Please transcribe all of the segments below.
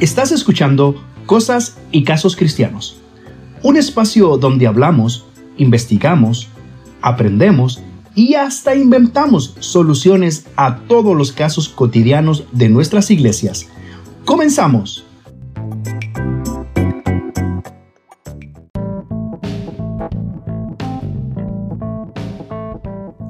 Estás escuchando Cosas y Casos Cristianos, un espacio donde hablamos, investigamos, aprendemos y hasta inventamos soluciones a todos los casos cotidianos de nuestras iglesias. Comenzamos.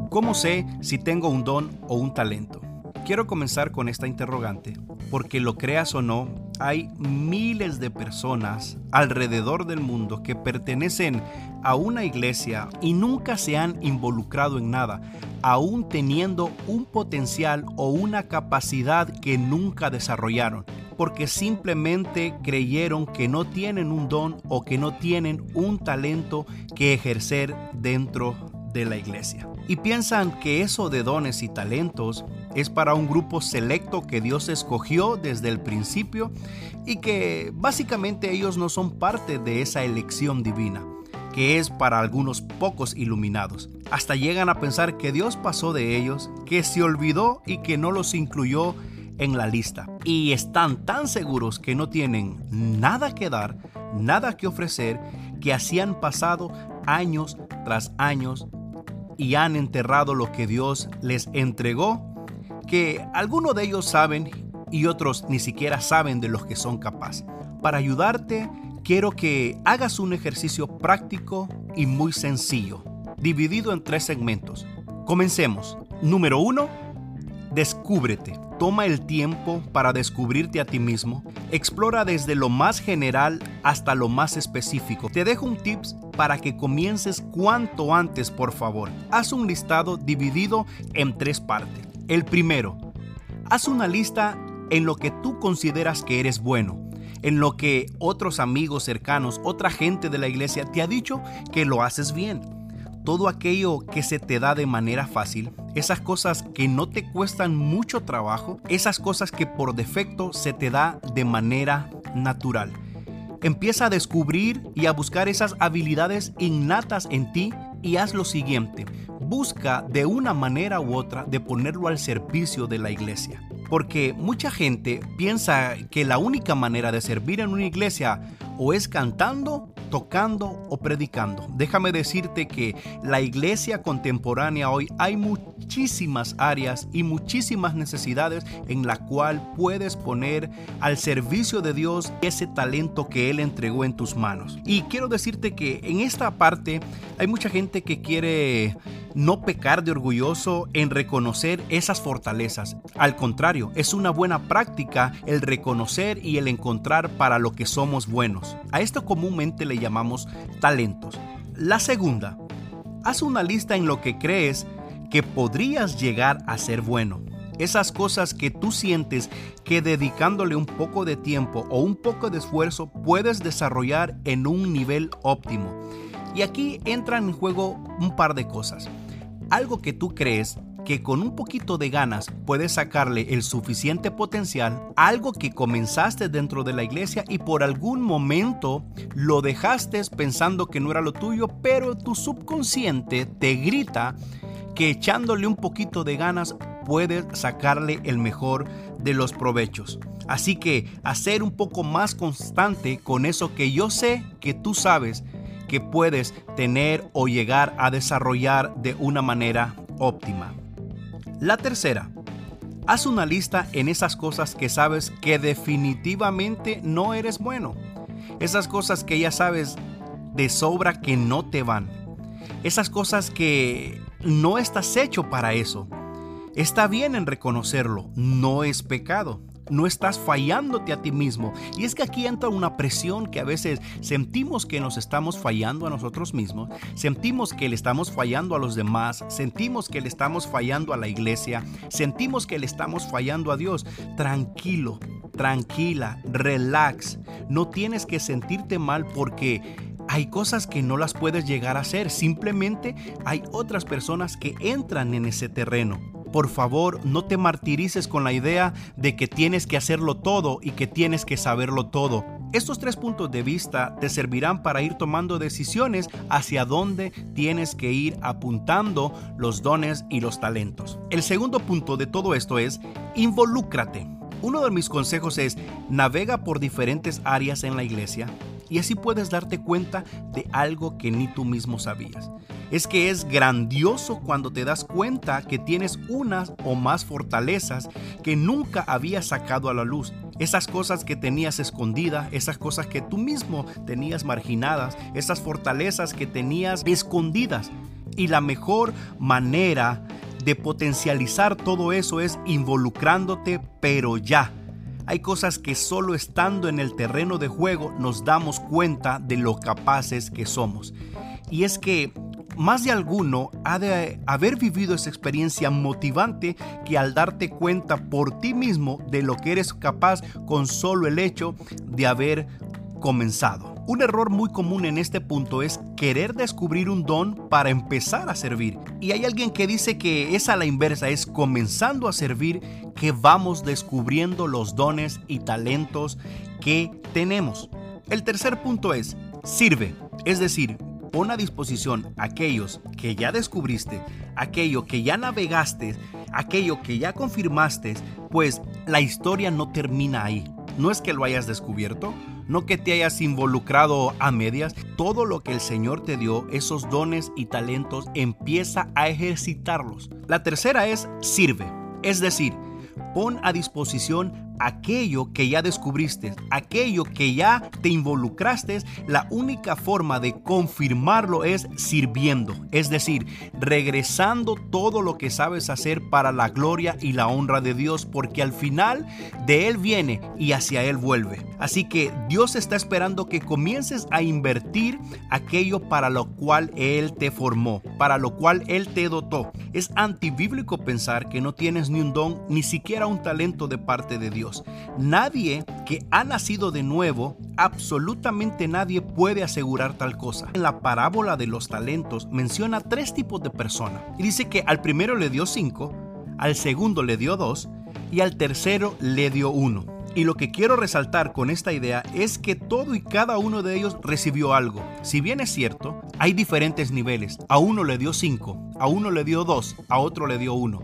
¿Cómo sé si tengo un don o un talento? Quiero comenzar con esta interrogante, porque lo creas o no, hay miles de personas alrededor del mundo que pertenecen a una iglesia y nunca se han involucrado en nada, aún teniendo un potencial o una capacidad que nunca desarrollaron, porque simplemente creyeron que no tienen un don o que no tienen un talento que ejercer dentro de la iglesia. Y piensan que eso de dones y talentos es para un grupo selecto que Dios escogió desde el principio y que básicamente ellos no son parte de esa elección divina que es para algunos pocos iluminados. Hasta llegan a pensar que Dios pasó de ellos, que se olvidó y que no los incluyó en la lista. Y están tan seguros que no tienen nada que dar, nada que ofrecer, que así han pasado años tras años y han enterrado lo que Dios les entregó que algunos de ellos saben y otros ni siquiera saben de los que son capaces. Para ayudarte, quiero que hagas un ejercicio práctico y muy sencillo, dividido en tres segmentos. Comencemos. Número uno, descúbrete. Toma el tiempo para descubrirte a ti mismo. Explora desde lo más general hasta lo más específico. Te dejo un tips para que comiences cuanto antes, por favor. Haz un listado dividido en tres partes. El primero, haz una lista en lo que tú consideras que eres bueno, en lo que otros amigos cercanos, otra gente de la iglesia te ha dicho que lo haces bien. Todo aquello que se te da de manera fácil, esas cosas que no te cuestan mucho trabajo, esas cosas que por defecto se te da de manera natural. Empieza a descubrir y a buscar esas habilidades innatas en ti y haz lo siguiente busca de una manera u otra de ponerlo al servicio de la iglesia. Porque mucha gente piensa que la única manera de servir en una iglesia o es cantando tocando o predicando. Déjame decirte que la iglesia contemporánea hoy hay muchísimas áreas y muchísimas necesidades en la cual puedes poner al servicio de Dios ese talento que Él entregó en tus manos. Y quiero decirte que en esta parte hay mucha gente que quiere no pecar de orgulloso en reconocer esas fortalezas. Al contrario, es una buena práctica el reconocer y el encontrar para lo que somos buenos. A esto comúnmente le llamamos talentos. La segunda, haz una lista en lo que crees que podrías llegar a ser bueno. Esas cosas que tú sientes que dedicándole un poco de tiempo o un poco de esfuerzo puedes desarrollar en un nivel óptimo. Y aquí entran en juego un par de cosas. Algo que tú crees que con un poquito de ganas puedes sacarle el suficiente potencial, algo que comenzaste dentro de la iglesia y por algún momento lo dejaste pensando que no era lo tuyo, pero tu subconsciente te grita que echándole un poquito de ganas puedes sacarle el mejor de los provechos. Así que hacer un poco más constante con eso que yo sé que tú sabes que puedes tener o llegar a desarrollar de una manera óptima. La tercera, haz una lista en esas cosas que sabes que definitivamente no eres bueno. Esas cosas que ya sabes de sobra que no te van. Esas cosas que no estás hecho para eso. Está bien en reconocerlo, no es pecado no estás fallándote a ti mismo. Y es que aquí entra una presión que a veces sentimos que nos estamos fallando a nosotros mismos, sentimos que le estamos fallando a los demás, sentimos que le estamos fallando a la iglesia, sentimos que le estamos fallando a Dios. Tranquilo, tranquila, relax. No tienes que sentirte mal porque hay cosas que no las puedes llegar a hacer. Simplemente hay otras personas que entran en ese terreno. Por favor, no te martirices con la idea de que tienes que hacerlo todo y que tienes que saberlo todo. Estos tres puntos de vista te servirán para ir tomando decisiones hacia dónde tienes que ir apuntando los dones y los talentos. El segundo punto de todo esto es involúcrate. Uno de mis consejos es navega por diferentes áreas en la iglesia y así puedes darte cuenta de algo que ni tú mismo sabías. Es que es grandioso cuando te das cuenta que tienes unas o más fortalezas que nunca habías sacado a la luz. Esas cosas que tenías escondidas, esas cosas que tú mismo tenías marginadas, esas fortalezas que tenías escondidas. Y la mejor manera de potencializar todo eso es involucrándote, pero ya. Hay cosas que solo estando en el terreno de juego nos damos cuenta de lo capaces que somos. Y es que más de alguno ha de haber vivido esa experiencia motivante que al darte cuenta por ti mismo de lo que eres capaz con solo el hecho de haber comenzado. Un error muy común en este punto es querer descubrir un don para empezar a servir. Y hay alguien que dice que es a la inversa, es comenzando a servir que vamos descubriendo los dones y talentos que tenemos. El tercer punto es, sirve, es decir, pon a disposición aquellos que ya descubriste, aquello que ya navegaste, aquello que ya confirmaste, pues la historia no termina ahí. No es que lo hayas descubierto, no que te hayas involucrado a medias. Todo lo que el Señor te dio, esos dones y talentos, empieza a ejercitarlos. La tercera es sirve, es decir, pon a disposición aquello que ya descubriste, aquello que ya te involucraste, la única forma de confirmarlo es sirviendo, es decir, regresando todo lo que sabes hacer para la gloria y la honra de Dios, porque al final de Él viene y hacia Él vuelve. Así que Dios está esperando que comiences a invertir aquello para lo cual Él te formó, para lo cual Él te dotó. Es antibíblico pensar que no tienes ni un don, ni siquiera un talento de parte de Dios. Nadie que ha nacido de nuevo, absolutamente nadie puede asegurar tal cosa. En la parábola de los talentos menciona tres tipos de personas y dice que al primero le dio cinco, al segundo le dio dos y al tercero le dio uno. Y lo que quiero resaltar con esta idea es que todo y cada uno de ellos recibió algo. Si bien es cierto, hay diferentes niveles. A uno le dio cinco, a uno le dio dos, a otro le dio uno.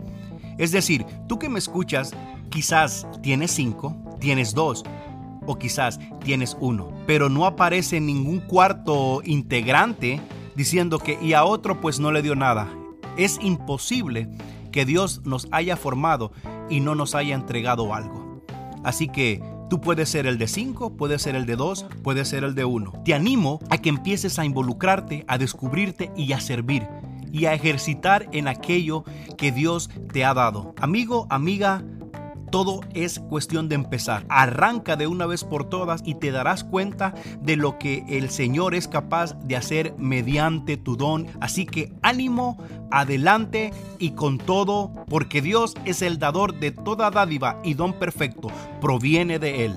Es decir, tú que me escuchas Quizás tienes cinco, tienes dos o quizás tienes uno, pero no aparece ningún cuarto integrante diciendo que y a otro pues no le dio nada. Es imposible que Dios nos haya formado y no nos haya entregado algo. Así que tú puedes ser el de cinco, puedes ser el de dos, puedes ser el de uno. Te animo a que empieces a involucrarte, a descubrirte y a servir y a ejercitar en aquello que Dios te ha dado. Amigo, amiga, todo es cuestión de empezar. Arranca de una vez por todas y te darás cuenta de lo que el Señor es capaz de hacer mediante tu don. Así que ánimo, adelante y con todo, porque Dios es el dador de toda dádiva y don perfecto. Proviene de Él.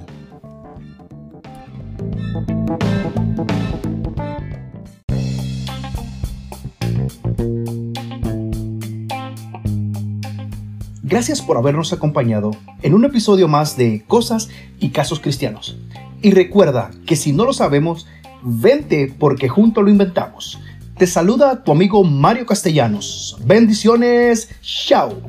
Gracias por habernos acompañado en un episodio más de Cosas y Casos Cristianos. Y recuerda que si no lo sabemos, vente porque junto lo inventamos. Te saluda tu amigo Mario Castellanos. Bendiciones. Chao.